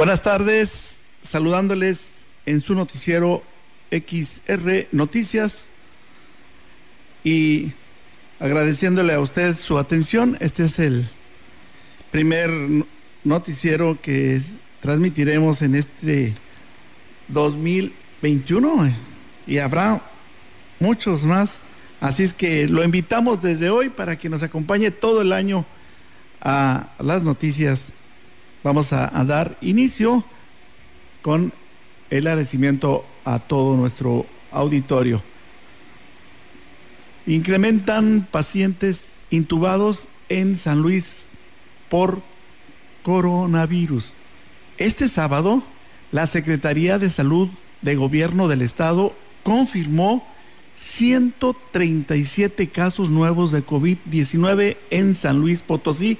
Buenas tardes, saludándoles en su noticiero XR Noticias y agradeciéndole a usted su atención. Este es el primer noticiero que transmitiremos en este 2021 y habrá muchos más. Así es que lo invitamos desde hoy para que nos acompañe todo el año a las noticias. Vamos a, dar inicio con el agradecimiento a todo nuestro auditorio. Incrementan pacientes intubados en San Luis por coronavirus. Este sábado, la Secretaría de Salud de Gobierno del Estado confirmó 137 casos nuevos de COVID-19 en San Luis Potosí,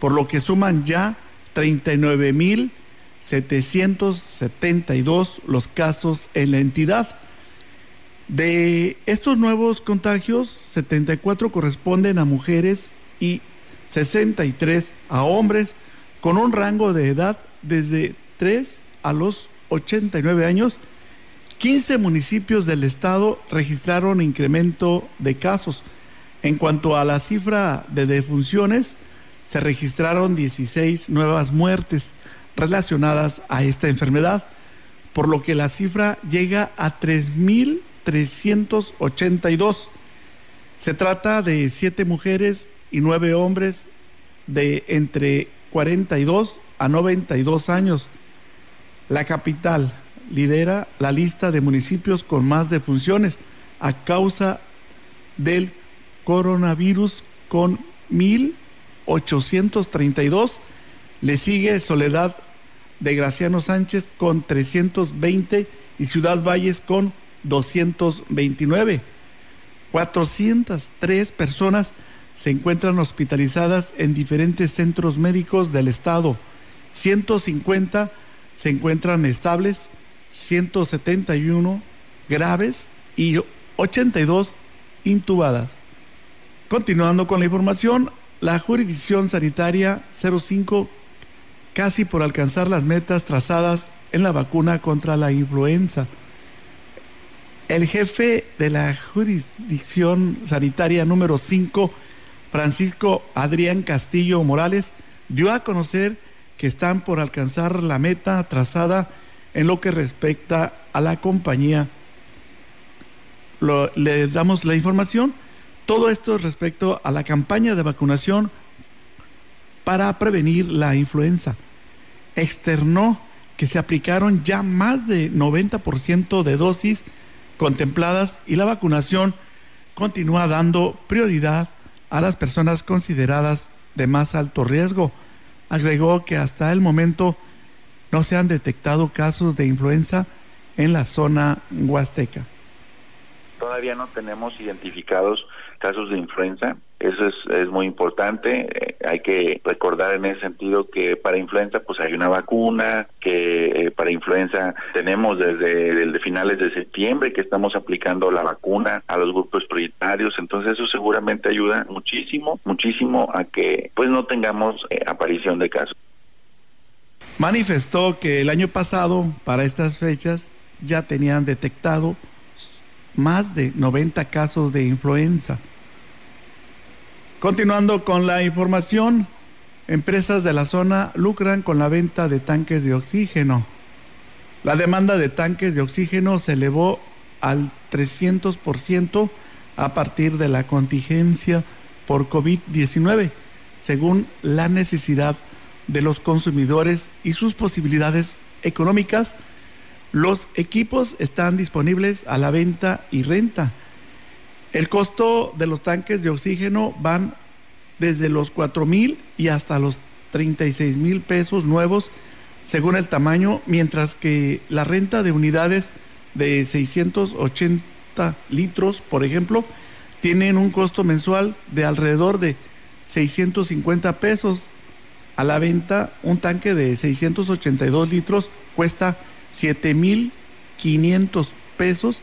por lo que suman ya 39.772 los casos en la entidad. De estos nuevos contagios, 74 corresponden a mujeres y 63 a hombres con un rango de edad desde 3 a los 89 años. 15 municipios del estado registraron incremento de casos. En cuanto a la cifra de defunciones, se registraron 16 nuevas muertes relacionadas a esta enfermedad, por lo que la cifra llega a 3.382. Se trata de siete mujeres y nueve hombres de entre 42 a 92 años. La capital lidera la lista de municipios con más defunciones a causa del coronavirus con 1.832. Le sigue Soledad de Graciano Sánchez con 320 y Ciudad Valles con 229. 403 personas se encuentran hospitalizadas en diferentes centros médicos del estado. 150 se encuentran estables, 171 graves y 82 intubadas. Continuando con la información, la jurisdicción sanitaria 05 casi por alcanzar las metas trazadas en la vacuna contra la influenza. El jefe de la jurisdicción sanitaria número 5, Francisco Adrián Castillo Morales, dio a conocer que están por alcanzar la meta trazada en lo que respecta a la compañía. le damos la información. Todo esto respecto a la campaña de vacunación para prevenir la influenza. Externó que se aplicaron ya más de 90% de dosis contempladas y la vacunación continúa dando prioridad a las personas consideradas de más alto riesgo. Agregó que hasta el momento no se han detectado casos de influenza en la zona huasteca. Todavía no tenemos identificados casos de influenza. Eso es, es muy importante. Eh, hay que recordar en ese sentido que para influenza pues hay una vacuna, que eh, para influenza tenemos desde, finales de septiembre que estamos aplicando la vacuna a los grupos prioritarios. Entonces eso seguramente ayuda muchísimo, muchísimo a que pues no tengamos eh, aparición de casos. Manifestó que el año pasado, para estas fechas, ya tenían detectado más de 90 casos de influenza. Continuando con la información, empresas de la zona lucran con la venta de tanques de oxígeno. La demanda de tanques de oxígeno se elevó al 300% a partir de la contingencia por COVID-19, según la necesidad de los consumidores y sus posibilidades económicas. Los equipos están disponibles a la venta y renta el costo de los tanques de oxígeno van desde los 4 mil y hasta los 36 mil pesos nuevos según el tamaño, mientras que la renta de unidades de 680 litros, por ejemplo, tienen un costo mensual de alrededor de 650 pesos. A la venta, un tanque de 682 litros cuesta 7.500 pesos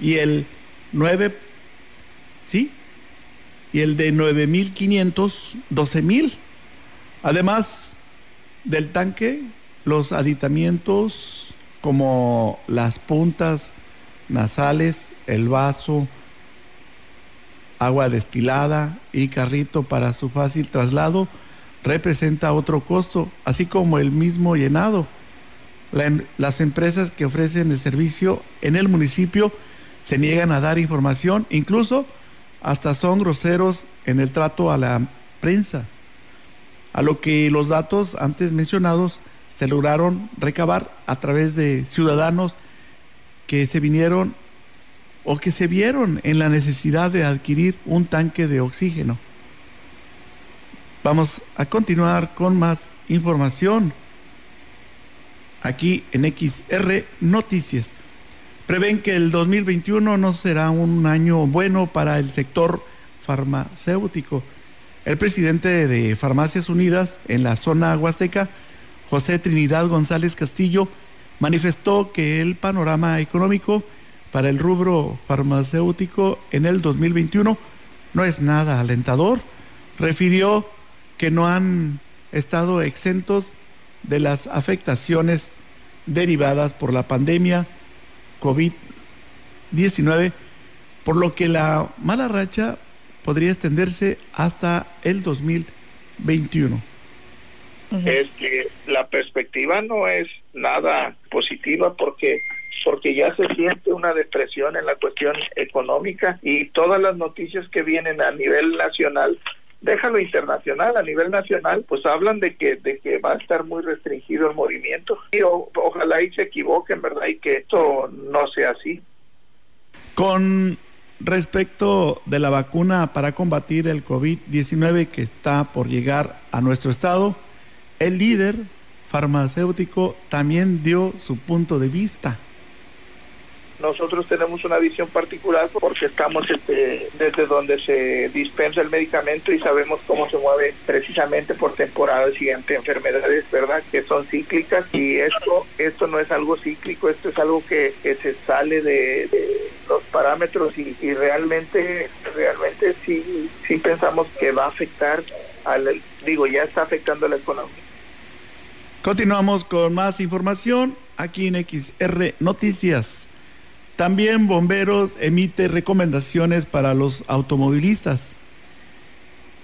y el 9 ¿sí? Y el de 9.500, 12.000. Además del tanque, los aditamientos como las puntas nasales, el vaso, agua destilada y carrito para su fácil traslado representa otro costo, así como el mismo llenado. Em, las empresas que ofrecen el servicio en el municipio se niegan a dar información, incluso hasta son groseros en el trato a la prensa, a lo que los datos antes mencionados se lograron recabar a través de ciudadanos que se vinieron o que se vieron en la necesidad de adquirir un tanque de oxígeno. Vamos a continuar con más información aquí en XR Noticias. Prevén que el 2021 no será un año bueno para el sector farmacéutico. El presidente de Farmacias Unidas en la zona huasteca, José Trinidad González Castillo, manifestó que el panorama económico para el rubro farmacéutico en el 2021 no es nada alentador. Refirió que no han estado exentos de las afectaciones derivadas por la pandemia COVID-19, por lo que la mala racha podría extenderse hasta el 2021. Es que la perspectiva no es nada positiva porque porque ya se siente una depresión en la cuestión económica y todas las noticias que vienen a nivel nacional déjalo internacional, a nivel nacional, pues hablan de que, de que va a estar muy restringido el movimiento. Y ojalá y se equivoquen, ¿verdad? Y que esto no sea así. Con respecto de la vacuna para combatir el COVID-19 que está por llegar a nuestro estado, el líder farmacéutico también dio su punto de vista. Nosotros tenemos una visión particular porque estamos este, desde donde se dispensa el medicamento y sabemos cómo se mueve precisamente por temporadas y ante enfermedades, ¿verdad? Que son cíclicas y esto esto no es algo cíclico, esto es algo que, se sale de, los parámetros y, realmente realmente sí sí pensamos que va a afectar al digo ya está afectando a la economía. Continuamos con más información aquí en XR Noticias. También Bomberos emite recomendaciones para los automovilistas.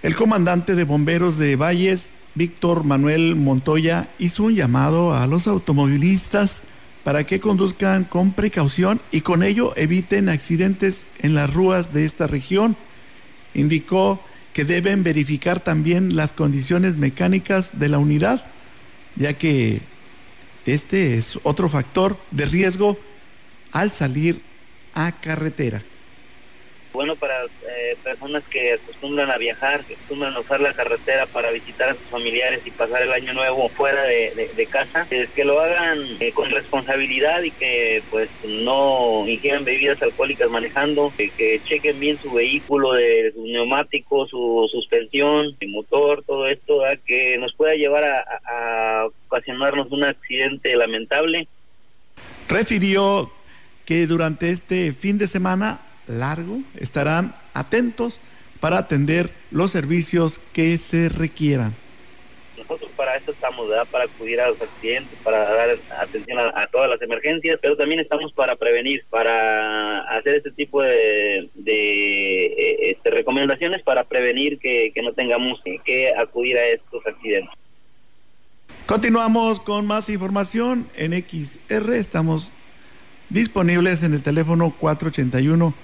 El comandante de bomberos de Valles, Víctor Manuel Montoya, hizo un llamado a los automovilistas para que conduzcan con precaución y con ello eviten accidentes en las ruas de esta región. Indicó que deben verificar también las condiciones mecánicas de la unidad, ya que este es otro factor de riesgo al salir a carretera. Bueno, para eh, personas que acostumbran a viajar, que acostumbran a usar la carretera para visitar a sus familiares y pasar el año nuevo fuera de, casa, es que lo hagan eh, con responsabilidad y que pues no ingieran bebidas alcohólicas manejando, que, chequen bien su vehículo, de su neumático, su suspensión, el motor, todo esto, que nos pueda llevar a, a ocasionarnos un accidente lamentable. Refirió que durante este fin de semana largo estarán atentos para atender los servicios que se requieran. Nosotros para eso estamos, ¿verdad? Para acudir a los accidentes, para dar atención a, todas las emergencias, pero también estamos para prevenir, para hacer este tipo de, de este, recomendaciones para prevenir que, que no tengamos que acudir a estos accidentes. Continuamos con más información en XR. Estamos disponibles en el teléfono 481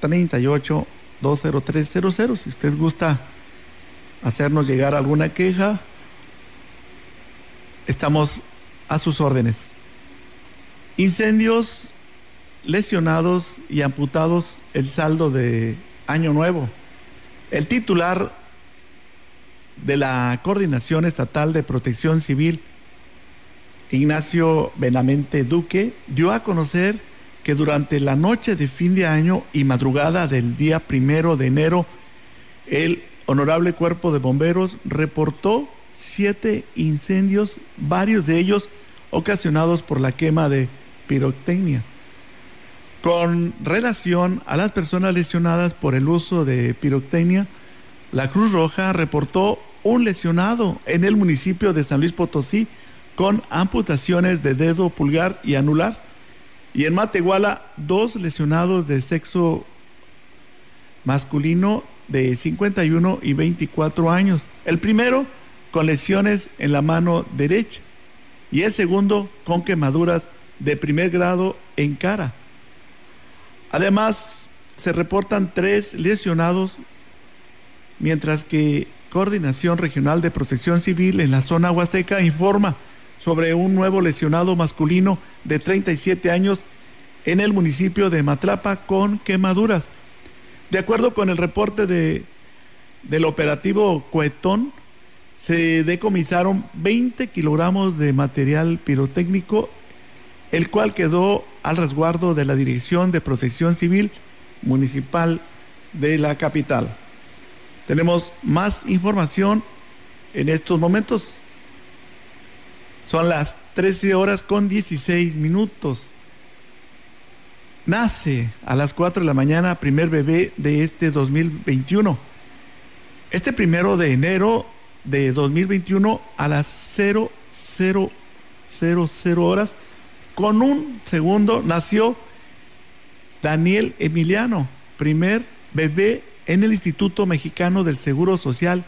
38 20300. Si usted gusta hacernos llegar alguna queja, estamos a sus órdenes. Incendios, lesionados y amputados, el saldo de Año Nuevo. El titular de la Coordinación Estatal de Protección Civil Ignacio Benamente Duque dio a conocer que durante la noche de fin de año y madrugada del día primero de enero, el Honorable Cuerpo de Bomberos reportó siete incendios, varios de ellos ocasionados por la quema de pirotecnia. Con relación a las personas lesionadas por el uso de pirotecnia, la Cruz Roja reportó un lesionado en el municipio de San Luis Potosí con amputaciones de dedo pulgar y anular. Y en Matehuala, dos lesionados de sexo masculino de 51 y 24 años. El primero con lesiones en la mano derecha y el segundo con quemaduras de primer grado en cara. Además, se reportan tres lesionados, mientras que Coordinación Regional de Protección Civil en la zona huasteca informa sobre un nuevo lesionado masculino de 37 años en el municipio de Matlapa con quemaduras. De acuerdo con el reporte de, del operativo Coetón, se decomisaron 20 kilogramos de material pirotécnico, el cual quedó al resguardo de la Dirección de Protección Civil Municipal de la capital. Tenemos más información en estos momentos. Son las 13 horas con 16 minutos. Nace a las 4 de la mañana primer bebé de este 2021. Este primero de enero de 2021 a las 0000 horas con un segundo nació Daniel Emiliano, primer bebé en el Instituto Mexicano del Seguro Social,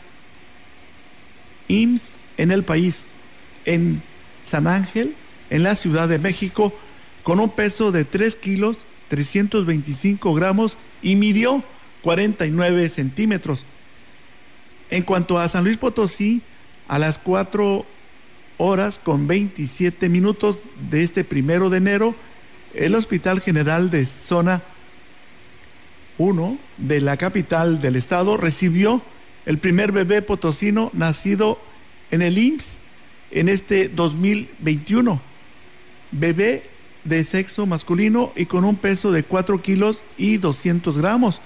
IMSS, en el país, en San Ángel, en la Ciudad de México, con un peso de 3 kilos 325 gramos y midió 49 centímetros. En cuanto a San Luis Potosí, a las 4 horas con 27 minutos de este primero de enero, el Hospital General de Zona 1 de la capital del estado recibió el primer bebé potosino nacido en el IMSS en este 2021. Bebé de sexo masculino y con un peso de 4 kilos y 200 gramos.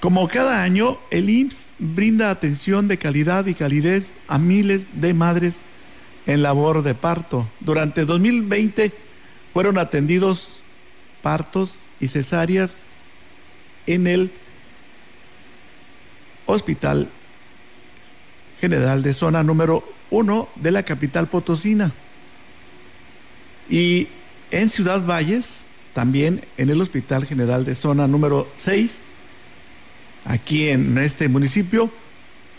Como cada año, el IMSS brinda atención de calidad y calidez a miles de madres en labor de parto. Durante 2020 fueron atendidos partos y cesáreas en el Hospital General de Zona número 1 de la capital potosina. Y en Ciudad Valles, también en el Hospital General de Zona número 6, aquí en este municipio,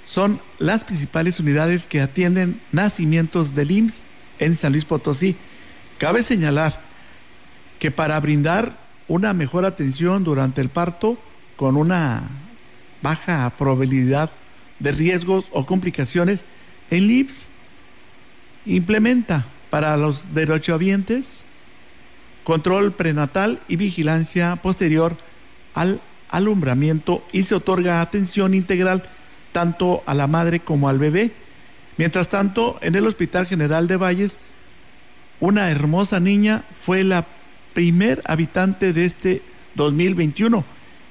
son las principales unidades que atienden nacimientos del IMSS en San Luis Potosí. Cabe señalar que para brindar una mejor atención durante el parto con una baja probabilidad de riesgos o complicaciones, el IMSS implementa para los derechohabientes, control prenatal y vigilancia posterior al alumbramiento y se otorga atención integral tanto a la madre como al bebé. Mientras tanto, en el Hospital General de Valles, una hermosa niña fue la primer habitante de este 2021.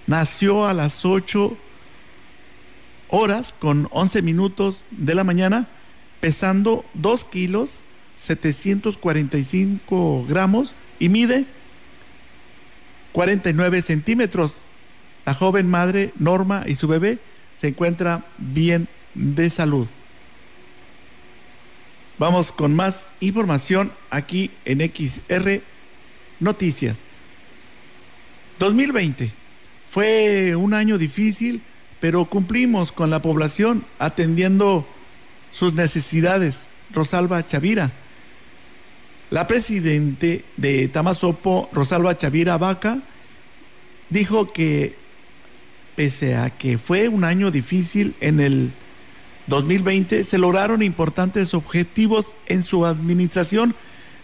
Nació a las 8 horas con 11 minutos de la mañana, pesando 2 kilos 745 gramos y mide 49 centímetros. La joven madre Norma y su bebé se encuentran bien de salud. Vamos con más información aquí en XR Noticias. 2020 fue un año difícil, pero cumplimos con la población atendiendo sus necesidades. Rosalba Chavira la presidente de Tamasopo, Rosalba Chavira Vaca, dijo que pese a que fue un año difícil en el 2020, se lograron importantes objetivos en su administración.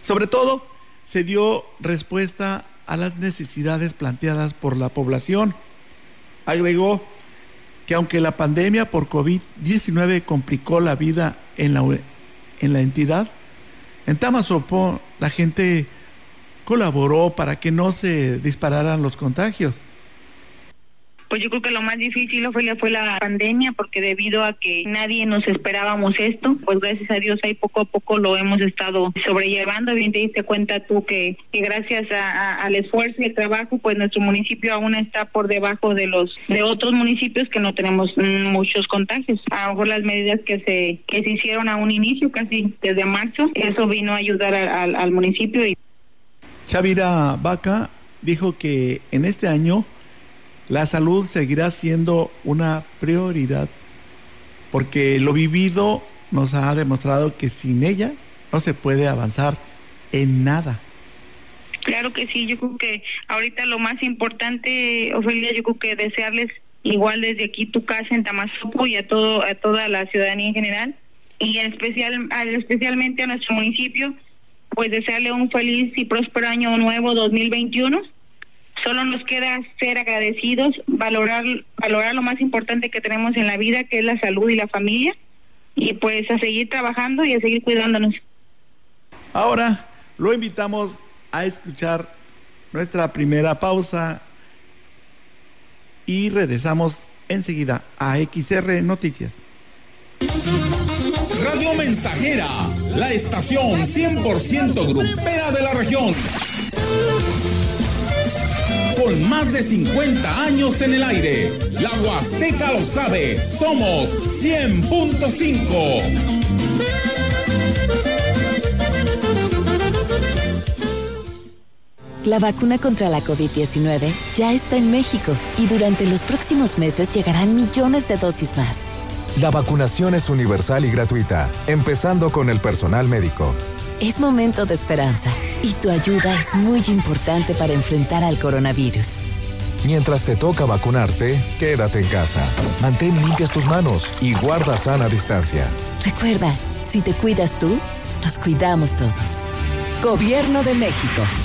Sobre todo, se dio respuesta a las necesidades planteadas por la población. Agregó que aunque la pandemia por COVID-19 complicó la vida en la, en la entidad, en Tamazopo la gente colaboró para que no se dispararan los contagios. Pues yo creo que lo más difícil, Ofelia, fue la pandemia, porque debido a que nadie nos esperábamos esto, pues gracias a Dios ahí poco a poco lo hemos estado sobrellevando. Bien te diste cuenta tú que, gracias al esfuerzo y el trabajo, pues nuestro municipio aún está por debajo de los de otros municipios que no tenemos muchos contagios. A lo mejor las medidas que se que se hicieron a un inicio, casi desde marzo, eso vino a ayudar al, al municipio. Y... Chavira Vaca dijo que en este año la salud seguirá siendo una prioridad porque lo vivido nos ha demostrado que sin ella no se puede avanzar en nada. Claro que sí, yo creo que ahorita lo más importante, Ofelia, yo creo que desearles igual desde aquí tu casa en Tamazopo y a todo a toda la ciudadanía en general y en especial especialmente a nuestro municipio, pues desearle un feliz y próspero año nuevo 2021 Solo nos queda ser agradecidos, valorar, valorar lo más importante que tenemos en la vida, que es la salud y la familia, y pues a seguir trabajando y a seguir cuidándonos. Ahora lo invitamos a escuchar nuestra primera pausa y regresamos enseguida a XR Noticias. Radio Mensajera, la estación 100% grupera de la región con más de 50 años en el aire. La Huasteca lo sabe, somos 100.5. La vacuna contra la COVID-19 ya está en México y durante los próximos meses llegarán millones de dosis más. La vacunación es universal y gratuita, empezando con el personal médico. Es momento de esperanza y tu ayuda es muy importante para enfrentar al coronavirus. Mientras te toca vacunarte, quédate en casa. Mantén limpias tus manos y guarda sana distancia. Recuerda, si te cuidas tú, nos cuidamos todos. Gobierno de México.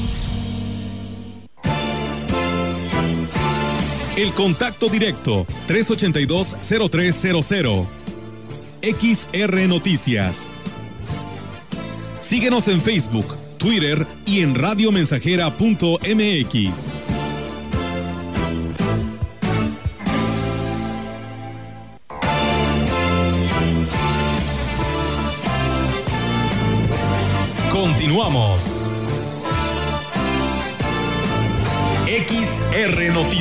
El contacto directo 382-0300. XR Noticias. Síguenos en Facebook, Twitter y en radiomensajera.mx. Continuamos. XR Noticias.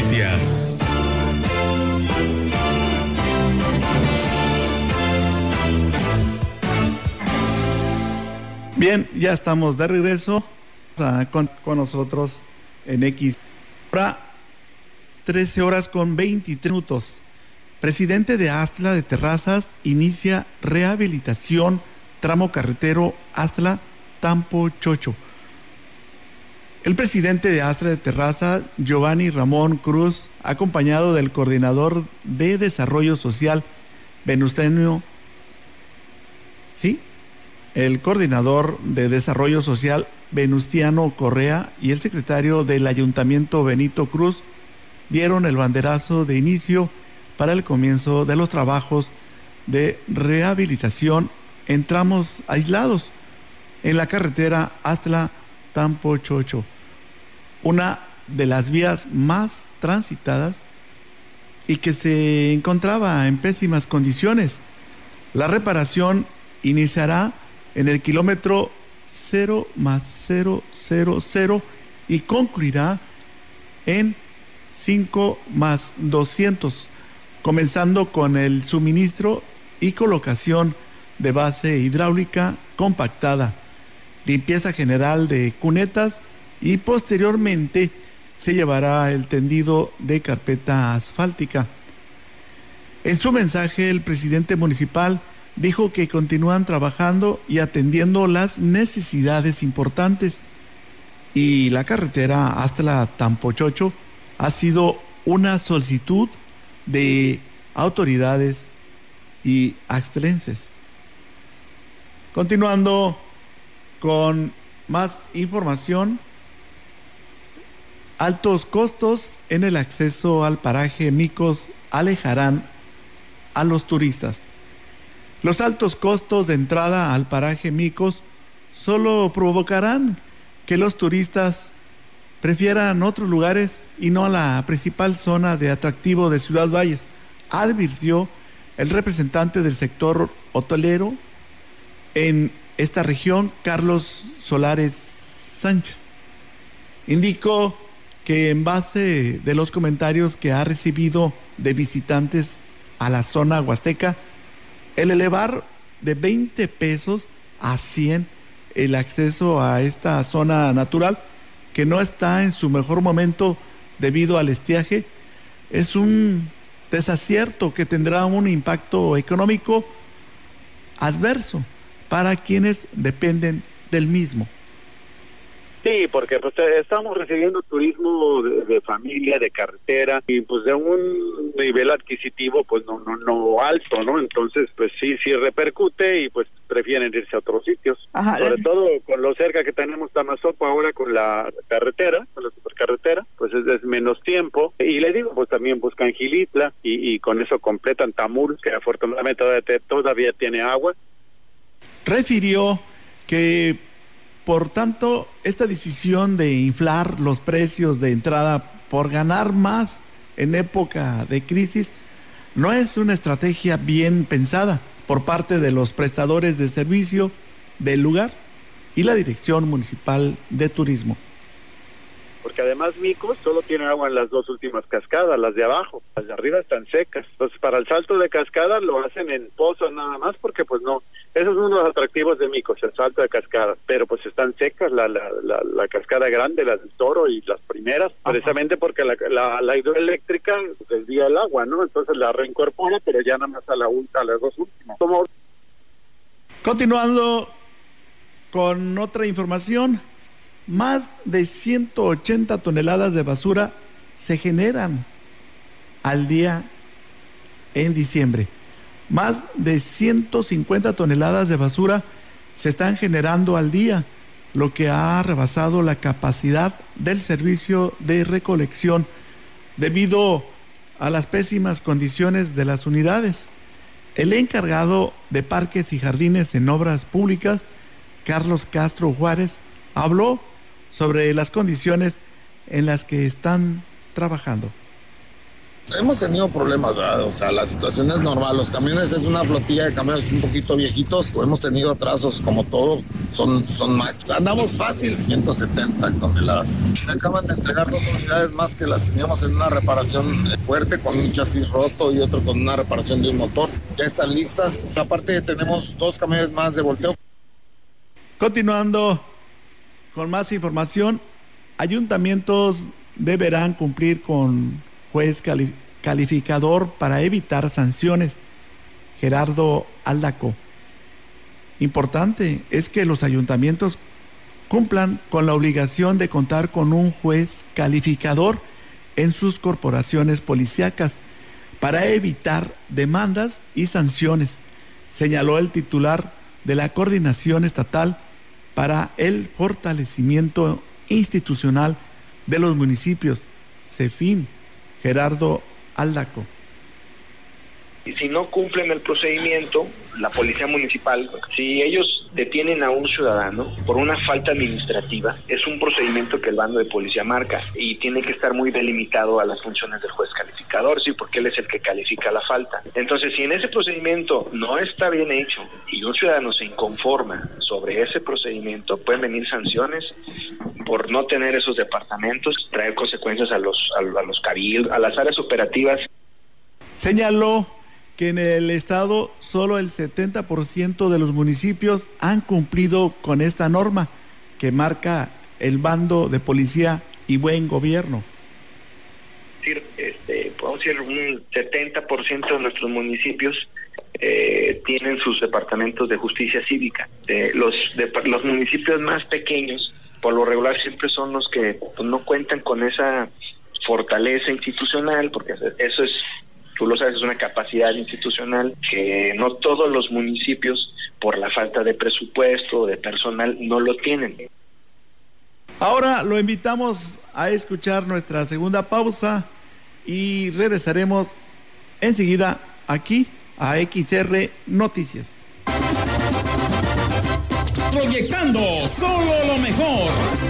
Bien, ya estamos de regreso con, nosotros en X. Ahora, 13 horas con 23 minutos. Presidente de Astla de Terrazas inicia rehabilitación tramo carretero Astla Tampo Chocho. El presidente de Astra de Terraza, Giovanni Ramón Cruz, acompañado del coordinador de Desarrollo Social, Venustenio, ¿sí? El coordinador de Desarrollo Social Venustiano Correa y el secretario del Ayuntamiento Benito Cruz dieron el banderazo de inicio para el comienzo de los trabajos de rehabilitación en tramos aislados en la carretera Astla Tampo Chocho, una de las vías más transitadas y que se encontraba en pésimas condiciones. La reparación iniciará en el kilómetro 0 más 000 y concluirá en 5 más 200, comenzando con el suministro y colocación de base hidráulica compactada, limpieza general de cunetas y posteriormente se llevará el tendido de carpeta asfáltica. En su mensaje, el presidente municipal dijo que continúan trabajando y atendiendo las necesidades importantes y la carretera hasta la Tampochocho ha sido una solicitud de autoridades y excelences. Continuando con más información, altos costos en el acceso al paraje Micos alejarán a los turistas. Los altos costos de entrada al paraje Micos solo provocarán que los turistas prefieran otros lugares y no la principal zona de atractivo de Ciudad Valles, advirtió el representante del sector hotelero en esta región, Carlos Solares Sánchez. Indicó que en base de los comentarios que ha recibido de visitantes a la zona huasteca, el elevar de 20 pesos a 100 el acceso a esta zona natural, que no está en su mejor momento debido al estiaje, es un desacierto que tendrá un impacto económico adverso para quienes dependen del mismo. Sí, porque pues eh, estamos recibiendo turismo de, familia, de carretera y pues de un nivel adquisitivo pues no no no alto, ¿no? Entonces pues sí sí repercute y pues prefieren irse a otros sitios. Sobre todo con lo cerca que tenemos Tamazopo ahora con la carretera, con la supercarretera, pues es, menos tiempo. Y le digo, pues también buscan Gilitla y, y con eso completan Tamul, que afortunadamente todavía tiene agua. Refirió que por tanto, esta decisión de inflar los precios de entrada por ganar más en época de crisis no es una estrategia bien pensada por parte de los prestadores de servicio del lugar y la Dirección Municipal de Turismo porque además Micos solo tiene agua en las dos últimas cascadas, las de abajo, las de arriba están secas. Entonces, para el salto de cascada lo hacen en pozos nada más, porque pues no, esos son los atractivos de Micos, el salto de cascada, pero pues están secas la, la, la, cascada grande, la del toro y las primeras, precisamente porque la, la, hidroeléctrica desvía el agua, ¿no? Entonces la reincorpora, pero ya nada más a, la, a las dos últimas. Continuando con otra información, más de 180 toneladas de basura se generan al día en diciembre. Más de 150 toneladas de basura se están generando al día, lo que ha rebasado la capacidad del servicio de recolección debido a las pésimas condiciones de las unidades. El encargado de parques y jardines en obras públicas, Carlos Castro Juárez, habló sobre las condiciones en las que están trabajando. Hemos tenido problemas, ¿verdad? O sea, la situación es normal. Los camiones es una flotilla de camiones un poquito viejitos. Hemos tenido atrasos como todo. Son, son Andamos fácil 170 toneladas. Me acaban de entregar dos unidades más que las teníamos en una reparación fuerte con un chasis roto y otro con una reparación de un motor. Ya están listas. Aparte tenemos dos camiones más de volteo. Continuando con más información, ayuntamientos deberán cumplir con juez calificador para evitar sanciones. Gerardo Aldaco. Importante es que los ayuntamientos cumplan con la obligación de contar con un juez calificador en sus corporaciones policíacas para evitar demandas y sanciones, señaló el titular de la Coordinación Estatal para el fortalecimiento institucional de los municipios. CEFIN, Gerardo Aldaco. Y si no cumplen el procedimiento, la policía municipal, si ellos detienen a un ciudadano por una falta administrativa, es un procedimiento que el bando de policía marca y tiene que estar muy delimitado a las funciones del juez calificador, sí, porque él es el que califica la falta. Entonces, si en ese procedimiento no está bien hecho y un ciudadano se inconforma sobre ese procedimiento, pueden venir sanciones por no tener esos departamentos, traer consecuencias a los a, los cabildos, a las áreas operativas. Señaló que en el estado solo el 70% de los municipios han cumplido con esta norma que marca el bando de policía y buen gobierno. Este, podemos decir un 70% de nuestros municipios eh, tienen sus departamentos de justicia cívica. los, de, los municipios más pequeños, por lo regular, siempre son los que pues, no cuentan con esa fortaleza institucional, porque eso es tú lo sabes, es una capacidad institucional que no todos los municipios, por la falta de presupuesto o de personal, no lo tienen. Ahora lo invitamos a escuchar nuestra segunda pausa y regresaremos enseguida aquí a XR Noticias. Proyectando solo lo mejor.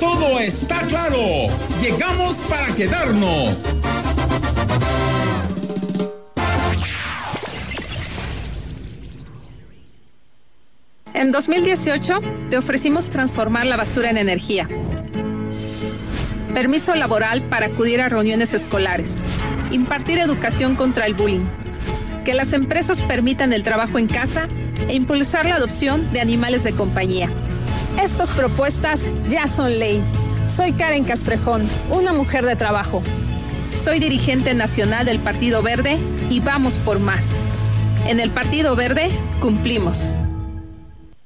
Todo está claro. Llegamos para quedarnos. En 2018 te ofrecimos transformar la basura en energía. Permiso laboral para acudir a reuniones escolares. Impartir educación contra el bullying. Que las empresas permitan el trabajo en casa e impulsar la adopción de animales de compañía. Estas propuestas ya son ley. Soy Karen Castrejón, una mujer de trabajo. Soy dirigente nacional del Partido Verde y vamos por más. En el Partido Verde cumplimos.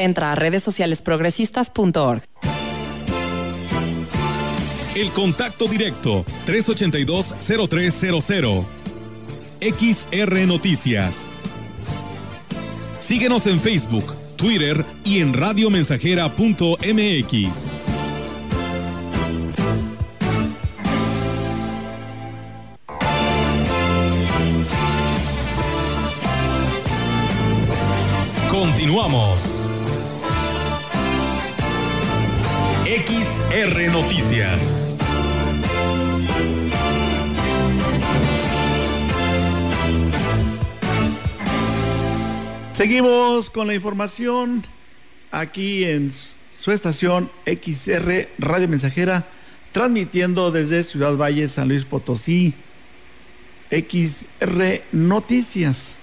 Entra a redes sociales progresistas.org. El contacto directo 382-0300. XR Noticias. Síguenos en Facebook, Twitter y en radiomensajera.mx. Continuamos. XR Noticias. Seguimos con la información aquí en su estación XR Radio Mensajera, transmitiendo desde Ciudad Valle, San Luis Potosí, XR Noticias.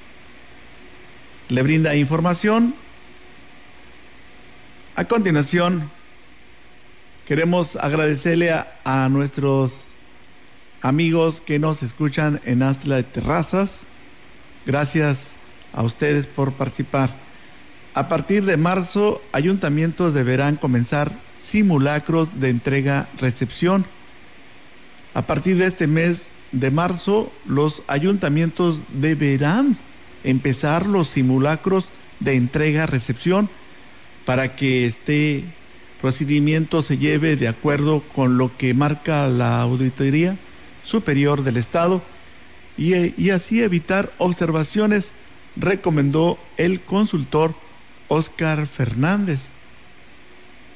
Le brinda información. A continuación, queremos agradecerle a, nuestros amigos que nos escuchan en Astla de Terrazas. Gracias a ustedes por participar. A partir de marzo, ayuntamientos deberán comenzar simulacros de entrega-recepción. A partir de este mes de marzo, los ayuntamientos deberán empezar los simulacros de entrega-recepción para que este procedimiento se lleve de acuerdo con lo que marca la Auditoría Superior del Estado y, así evitar observaciones recomendó el consultor Oscar Fernández.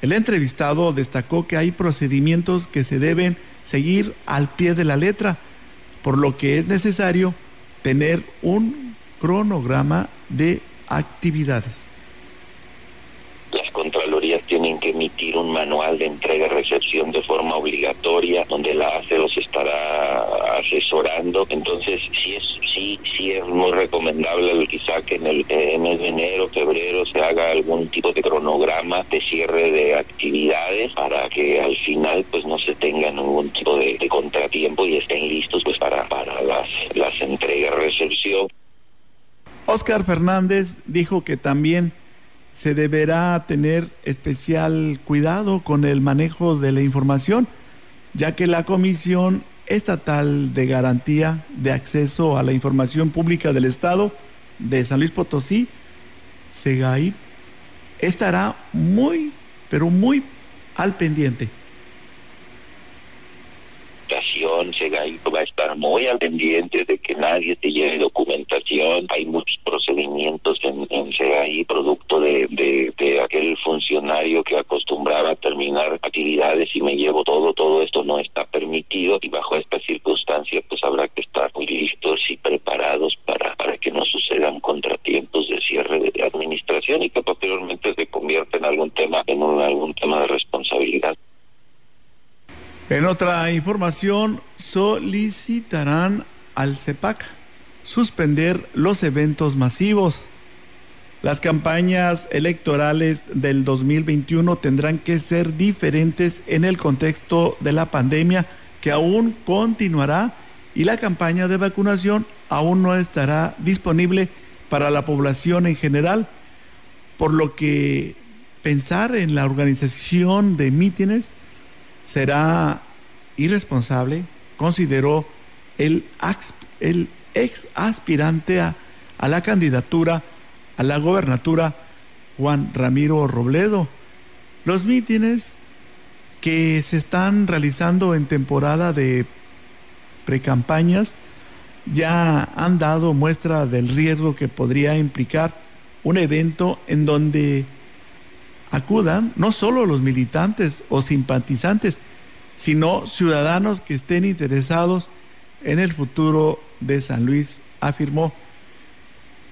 El entrevistado destacó que hay procedimientos que se deben seguir al pie de la letra, por lo que es necesario tener un cronograma de actividades Tienen que emitir un manual de entrega-recepción de forma obligatoria, donde la ACE los estará asesorando. Entonces, sí es, sí, sí es muy recomendable quizá que en el mes de enero, febrero, se haga algún tipo de cronograma de cierre de actividades para que al final pues no se tenga ningún tipo de, contratiempo y estén listos pues para, para las, las entregas-recepción. Oscar Fernández dijo que también se deberá tener especial cuidado con el manejo de la información, ya que la Comisión Estatal de Garantía de Acceso a la Información Pública del Estado de San Luis Potosí, SEGAI, estará muy, pero muy al pendiente. SEGAI va a estar muy al pendiente de que nadie te lleve documentación. Hay muchos procedimientos en, en CAI, producto de, de, aquel funcionario que acostumbraba a terminar actividades y me llevo todo, todo esto no está permitido y bajo esta circunstancia pues habrá que estar muy listos y preparados para, para que no sucedan contratiempos de cierre de administración y que posteriormente se convierta en algún tema, en algún tema de responsabilidad. En otra información, solicitarán al CEPAC suspender los eventos masivos. Las campañas electorales del 2021 tendrán que ser diferentes en el contexto de la pandemia que aún continuará y la campaña de vacunación aún no estará disponible para la población en general, por lo que pensar en la organización de mítines será irresponsable, consideró el, ex aspirante a, a la candidatura a la gobernatura Juan Ramiro Robledo. Los mítines que se están realizando en temporada de precampañas ya han dado muestra del riesgo que podría implicar un evento en donde acudan no solo los militantes o simpatizantes, sino ciudadanos que estén interesados en el futuro de San Luis, afirmó.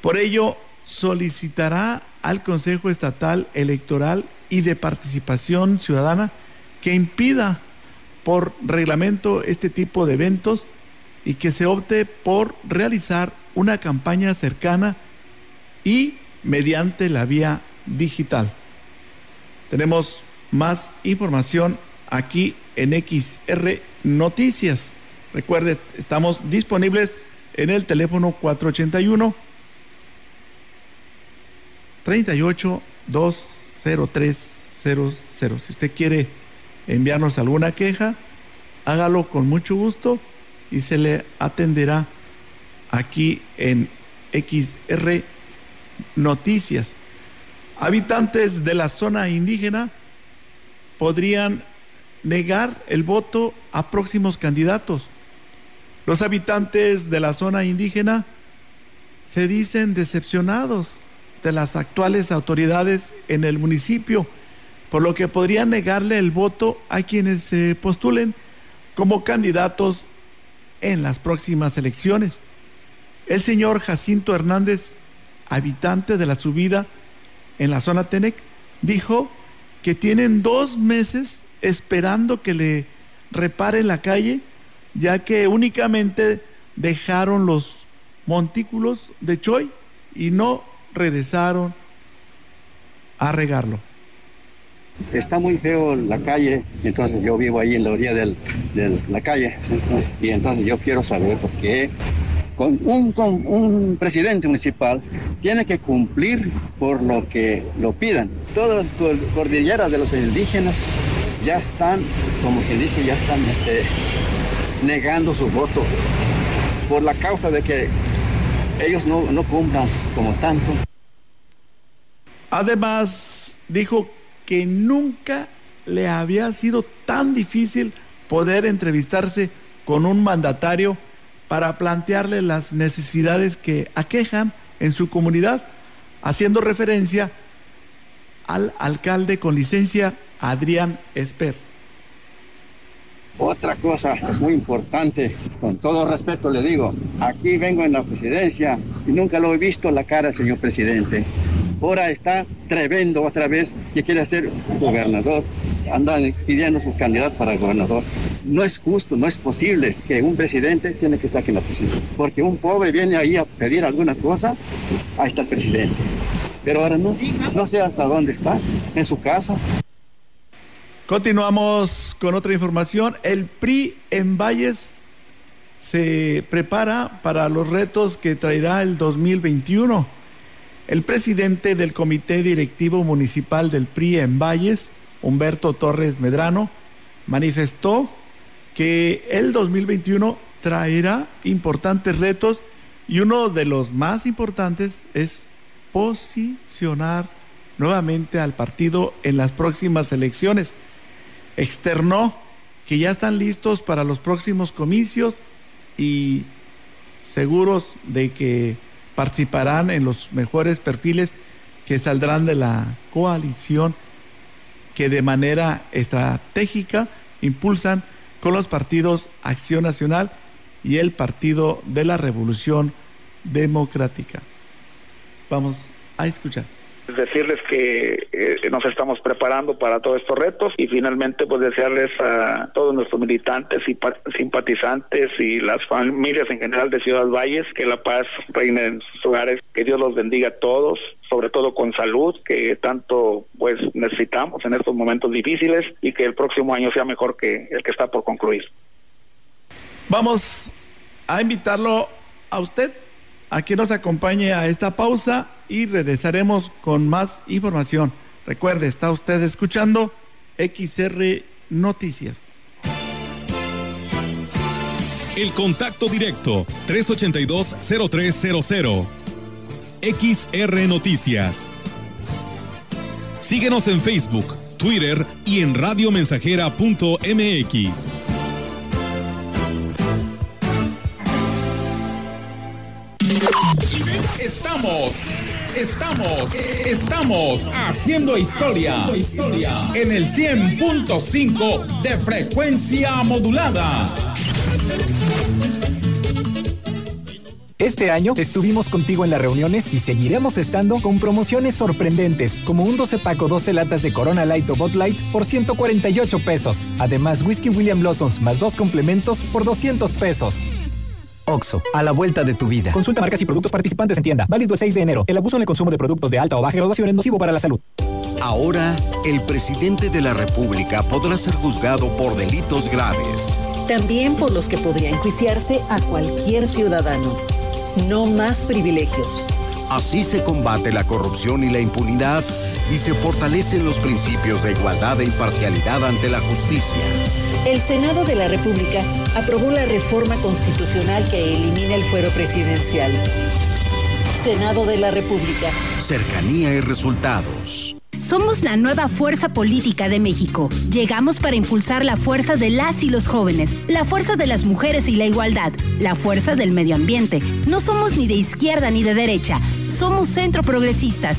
Por ello, solicitará al Consejo Estatal Electoral y de Participación Ciudadana que impida por reglamento este tipo de eventos y que se opte por realizar una campaña cercana y mediante la vía digital. Tenemos más información aquí en XR Noticias. Recuerde, estamos disponibles en el teléfono 481 38 20300. Si usted quiere enviarnos alguna queja, hágalo con mucho gusto y se le atenderá aquí en XR Noticias. Habitantes de la zona indígena podrían negar el voto a próximos candidatos. Los habitantes de la zona indígena se dicen decepcionados de las actuales autoridades en el municipio, por lo que podrían negarle el voto a quienes se postulen como candidatos en las próximas elecciones. El señor Jacinto Hernández, habitante de la subida en la zona Tenec, dijo que tienen dos meses esperando que le reparen la calle, ya que únicamente dejaron los montículos de Choy y no regresaron a regarlo. Está muy feo la calle, entonces yo vivo ahí en la orilla de la calle, y entonces yo quiero saber por qué un presidente municipal tiene que cumplir por lo que lo pidan. Todas las cordilleras de los indígenas ya están, como que dice, ya están este, negando su voto por la causa de que ellos no, no cumplan como tanto. Además, dijo que nunca le había sido tan difícil poder entrevistarse con un mandatario para plantearle las necesidades que aquejan en su comunidad, haciendo referencia al alcalde con licencia Adrián Esper. Otra cosa muy importante, con todo respeto le digo, aquí vengo en la presidencia y nunca lo he visto la cara, señor presidente. Ahora está tremendo otra vez que quiere ser gobernador. Andan pidiendo su candidato para gobernador. No es justo, no es posible que un presidente tiene que estar aquí en la presidencia. Porque un pobre viene ahí a pedir alguna cosa, ahí está el presidente. Pero ahora no, no sé hasta dónde está, en su casa. Continuamos con otra información. El PRI en Valles se prepara para los retos que traerá el 2021. El presidente del Comité Directivo Municipal del PRI en Valles, Humberto Torres Medrano, manifestó que el 2021 traerá importantes retos y uno de los más importantes es posicionar nuevamente al partido en las próximas elecciones. Externó que ya están listos para los próximos comicios y seguros de que participarán en los mejores perfiles que saldrán de la coalición que de manera estratégica impulsan con los partidos Acción Nacional y el Partido de la Revolución Democrática. Vamos a escuchar decirles que eh, nos estamos preparando para todos estos retos y finalmente pues desearles a todos nuestros militantes y simpatizantes y las familias en general de Ciudad Valles que la paz reine en sus hogares, que Dios los bendiga a todos, sobre todo con salud, que tanto pues necesitamos en estos momentos difíciles y que el próximo año sea mejor que el que está por concluir. Vamos a invitarlo a usted a que nos acompañe a esta pausa y regresaremos con más información. Recuerde, está usted escuchando XR Noticias. El contacto directo 382-0300. XR Noticias. Síguenos en Facebook, Twitter y en radiomensajera.mx. Estamos, estamos, estamos haciendo historia, en el 100.5 de frecuencia modulada. Este año estuvimos contigo en las reuniones y seguiremos estando con promociones sorprendentes, como un 12 paco 12 latas de Corona Light o Bot Light por 148 pesos. Además, Whisky William Blossoms más dos complementos por 200 pesos. Oxo, a la vuelta de tu vida. Consulta marcas y productos participantes en tienda. Válido el 6 de enero. El abuso en el consumo de productos de alta o baja graduación es nocivo para la salud. Ahora, el presidente de la República podrá ser juzgado por delitos graves. También por los que podría enjuiciarse a cualquier ciudadano. No más privilegios. Así se combate la corrupción y la impunidad y se fortalecen los principios de igualdad e imparcialidad ante la justicia. El Senado de la República aprobó la reforma constitucional que elimina el fuero presidencial. Senado de la República. Cercanía y resultados. Somos la nueva fuerza política de México. Llegamos para impulsar la fuerza de las y los jóvenes, la fuerza de las mujeres y la igualdad, la fuerza del medio ambiente. No somos ni de izquierda ni de derecha, somos centro progresistas.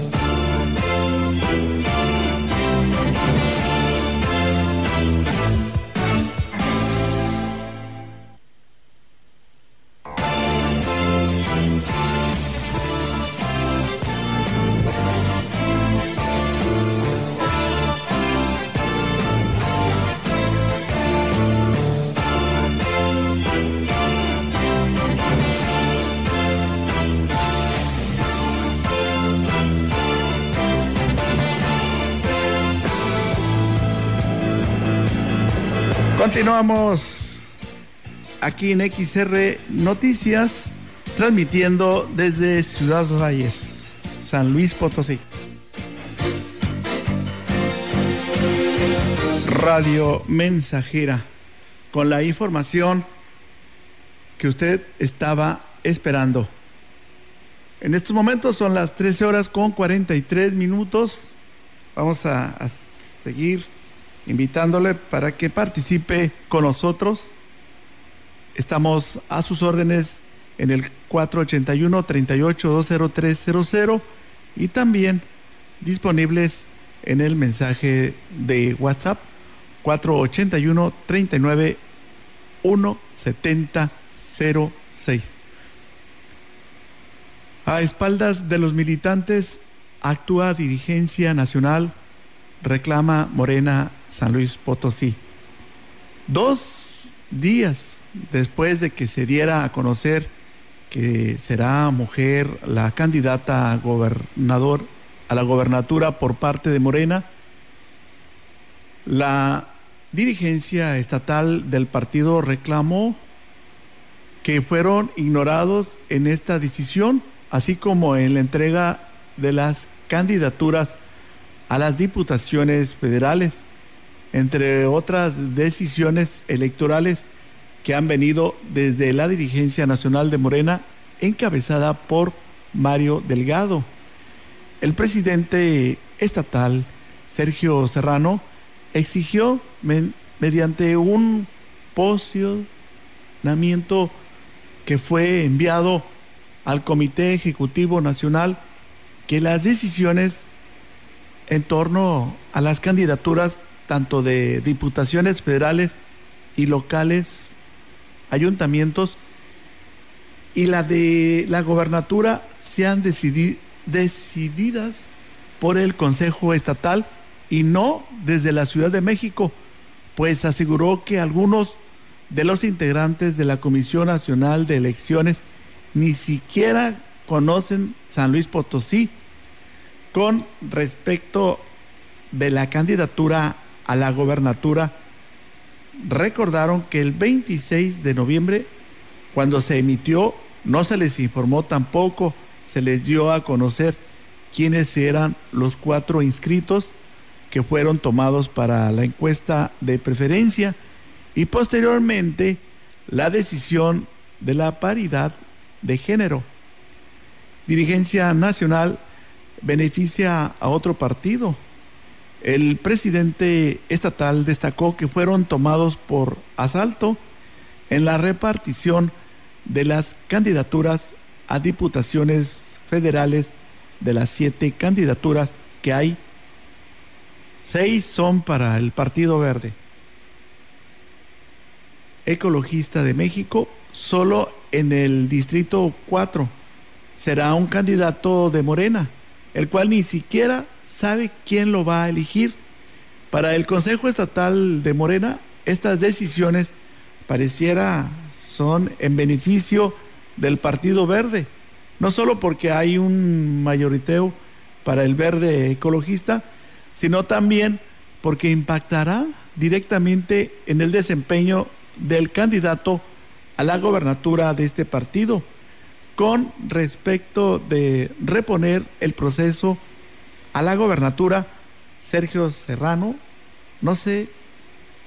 Continuamos aquí en XR Noticias, transmitiendo desde Ciudad Valles, San Luis Potosí. Radio Mensajera, con la información que usted estaba esperando. En estos momentos son las 13 horas con 43 minutos. Vamos a, a seguir invitándole para que participe con nosotros. Estamos a sus órdenes en el 481-38-20300 y también disponibles en el mensaje de WhatsApp 481 39 17006. A espaldas de los militantes actúa dirigencia nacional reclama Morena San Luis Potosí. Dos días después de que se diera a conocer que será mujer la candidata a gobernador a la gobernatura por parte de Morena, la dirigencia estatal del partido reclamó que fueron ignorados en esta decisión, así como en la entrega de las candidaturas a las diputaciones federales, entre otras decisiones electorales que han venido desde la dirigencia nacional de Morena, encabezada por Mario Delgado. El presidente estatal, Sergio Serrano, exigió mediante un posicionamiento que fue enviado al Comité Ejecutivo Nacional que las decisiones en torno a las candidaturas tanto de diputaciones federales y locales, ayuntamientos, y la de la gobernatura sean decididas por el Consejo Estatal y no desde la Ciudad de México, pues aseguró que algunos de los integrantes de la Comisión Nacional de Elecciones ni siquiera conocen San Luis Potosí con respecto de la candidatura a la gobernatura. Recordaron que el 26 de noviembre, cuando se emitió, no se les informó tampoco, se les dio a conocer quiénes eran los cuatro inscritos que fueron tomados para la encuesta de preferencia y posteriormente la decisión de la paridad de género. Dirigencia nacional beneficia a otro partido. El presidente estatal destacó que fueron tomados por asalto en la repartición de las candidaturas a diputaciones federales de las siete candidaturas que hay. Seis son para el Partido Verde. Ecologista de México, solo en el Distrito 4 será un candidato de Morena, el cual ni siquiera sabe quién lo va a elegir. Para el Consejo Estatal de Morena, estas decisiones pareciera son en beneficio del Partido Verde, no solo porque hay un mayoriteo para el verde ecologista, sino también porque impactará directamente en el desempeño del candidato a la gobernatura de este partido con respecto de reponer el proceso a la gobernatura, Sergio Serrano no se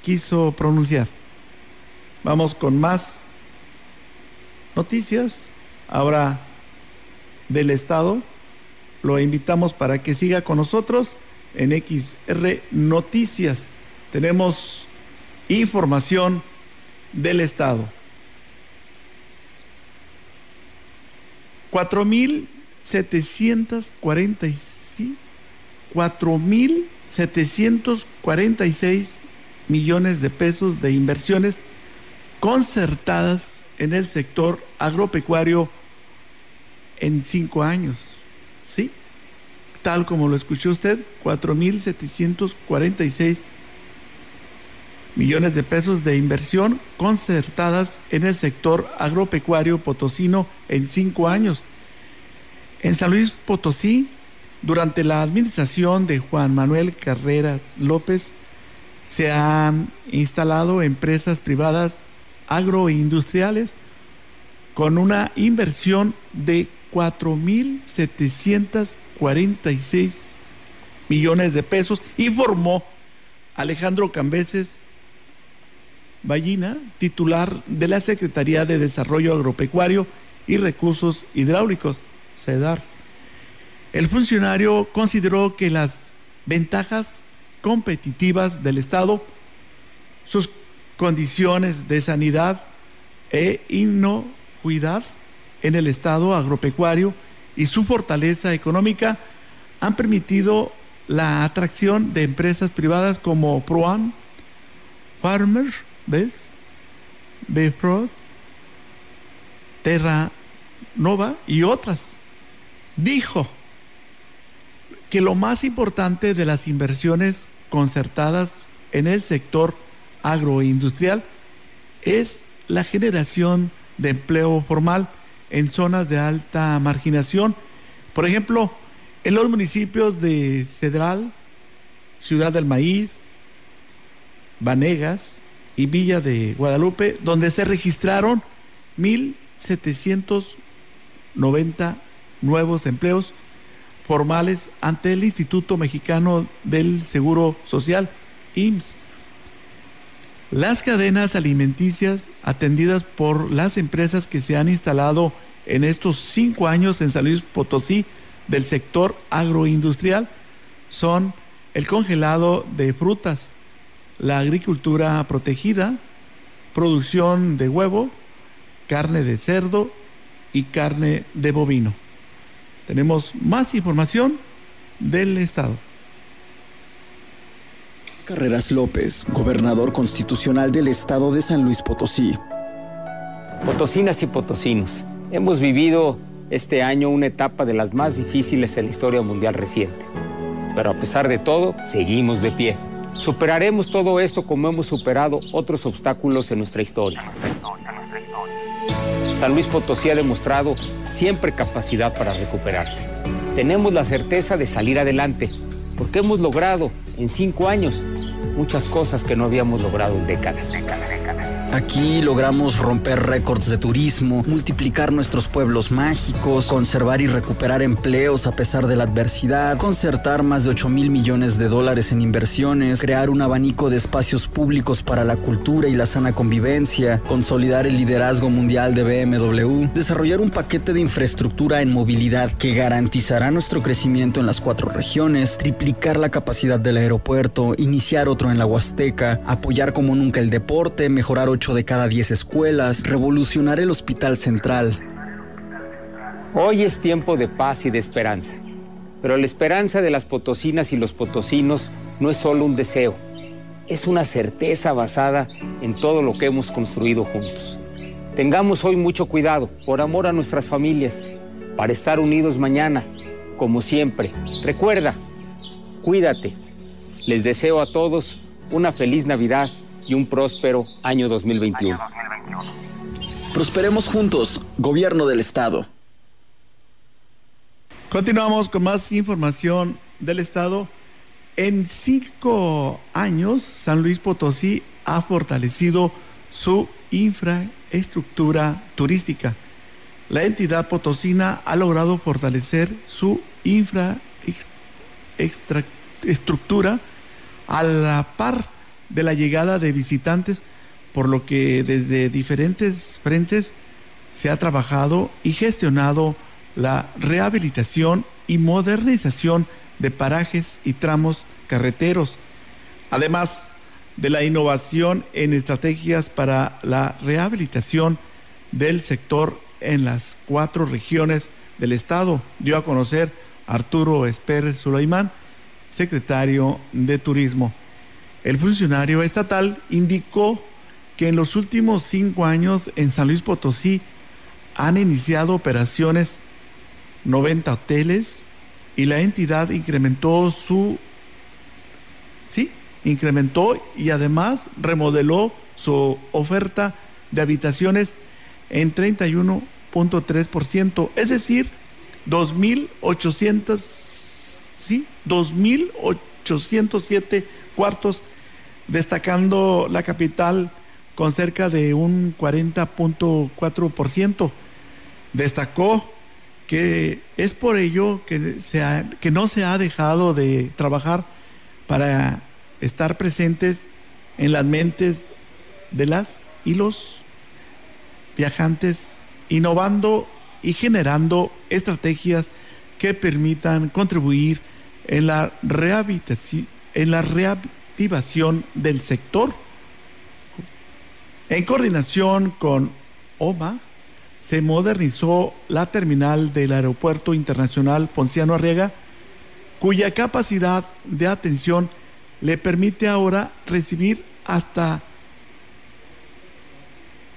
quiso pronunciar. Vamos con más noticias ahora del Estado. Lo invitamos para que siga con nosotros en XR Noticias. Tenemos información del Estado. 4.746 4.746 millones de pesos de inversiones concertadas en el sector agropecuario en cinco años. ¿Sí? Tal como lo escuchó usted, 4.746 millones de pesos de inversión concertadas en el sector agropecuario potosino en cinco años. En San Luis Potosí, durante la administración de Juan Manuel Carreras López, se han instalado empresas privadas agroindustriales con una inversión de 4.746 millones de pesos, informó Alejandro Cambeses, Ballina, titular de la Secretaría de Desarrollo Agropecuario y Recursos Hidráulicos, CEDAR. El funcionario consideró que las ventajas competitivas del Estado, sus condiciones de sanidad e inocuidad en el Estado agropecuario y su fortaleza económica han permitido la atracción de empresas privadas como Proan, Farmer, ¿Ves? Befrost, Terra Nova y otras. Dijo que lo más importante de las inversiones concertadas en el sector agroindustrial es la generación de empleo formal en zonas de alta marginación. Por ejemplo, en los municipios de Cedral, Ciudad del Maíz, Vanegas, y Villa de Guadalupe, donde se registraron 1.790 nuevos empleos formales ante el Instituto Mexicano del Seguro Social, IMSS. Las cadenas alimenticias atendidas por las empresas que se han instalado en estos cinco años en San Luis Potosí del sector agroindustrial son el congelado de frutas, la agricultura protegida, producción de huevo, carne de cerdo y carne de bovino. Tenemos más información del Estado. Carreras López, gobernador constitucional del Estado de San Luis Potosí. Potosinas y potosinos, hemos vivido este año una etapa de las más difíciles en la historia mundial reciente. Pero a pesar de todo, seguimos de pie. Superaremos todo esto como hemos superado otros obstáculos en nuestra historia. San Luis Potosí ha demostrado siempre capacidad para recuperarse. Tenemos la certeza de salir adelante, porque hemos logrado en cinco años muchas cosas que no habíamos logrado en décadas. Aquí logramos romper récords de turismo, multiplicar nuestros pueblos mágicos, conservar y recuperar empleos a pesar de la adversidad, concertar más de 8 mil millones de dólares en inversiones, crear un abanico de espacios públicos para la cultura y la sana convivencia, consolidar el liderazgo mundial de BMW, desarrollar un paquete de infraestructura en movilidad que garantizará nuestro crecimiento en las cuatro regiones, triplicar la capacidad del aeropuerto, iniciar otro en la Huasteca, apoyar como nunca el deporte, mejorar de cada 10 escuelas, revolucionar el hospital central. Hoy es tiempo de paz y de esperanza, pero la esperanza de las potosinas y los potosinos no es solo un deseo, es una certeza basada en todo lo que hemos construido juntos. Tengamos hoy mucho cuidado, por amor a nuestras familias, para estar unidos mañana, como siempre. Recuerda, cuídate. Les deseo a todos una feliz Navidad y un próspero año 2021. Prosperemos juntos, Gobierno del Estado. Continuamos con más información del Estado. En cinco años, San Luis Potosí ha fortalecido su infraestructura turística. La entidad potosina ha logrado fortalecer su infraestructura a la par de la llegada de visitantes, por lo que desde diferentes frentes se ha trabajado y gestionado la rehabilitación y modernización de parajes y tramos carreteros, además de la innovación en estrategias para la rehabilitación del sector en las cuatro regiones del Estado, dio a conocer Arturo Esper Sulaimán, secretario de Turismo. El funcionario estatal indicó que en los últimos cinco años en San Luis Potosí han iniciado operaciones 90 hoteles y la entidad incrementó su sí, incrementó y además remodeló su oferta de habitaciones en 31.3%, es decir, 2800 sí, 2807 cuartos destacando la capital con cerca de un 40.4%. Destacó que es por ello que, se que no se ha dejado de trabajar para estar presentes en las mentes de las y los viajantes, innovando y generando estrategias que permitan contribuir en la rehabilitación, en la rehabilitación activación del sector. En coordinación con OMA, se modernizó la terminal del Aeropuerto Internacional Ponciano Arriaga, cuya capacidad de atención le permite ahora recibir hasta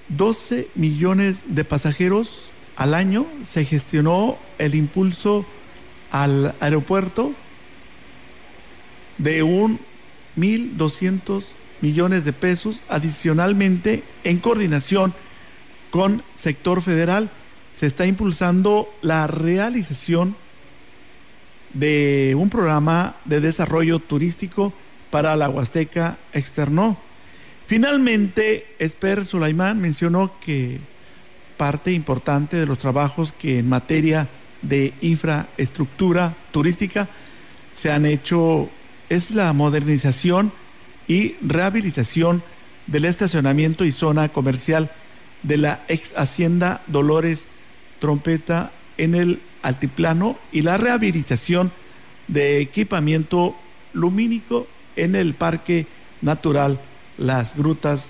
12 millones de pasajeros al año. Se gestionó el impulso al aeropuerto de un 1.200 millones de pesos. Adicionalmente, en coordinación con sector federal, se está impulsando la realización de un programa de desarrollo turístico para la Huasteca Externó. Finalmente, Esper Sulaimán mencionó que parte importante de los trabajos que en materia de infraestructura turística se han hecho es la modernización y rehabilitación del estacionamiento y zona comercial de la ex hacienda Dolores Trompeta en el altiplano y la rehabilitación de equipamiento lumínico en el Parque Natural Las Grutas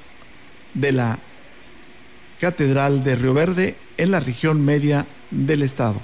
de la Catedral de Río Verde en la región media del estado.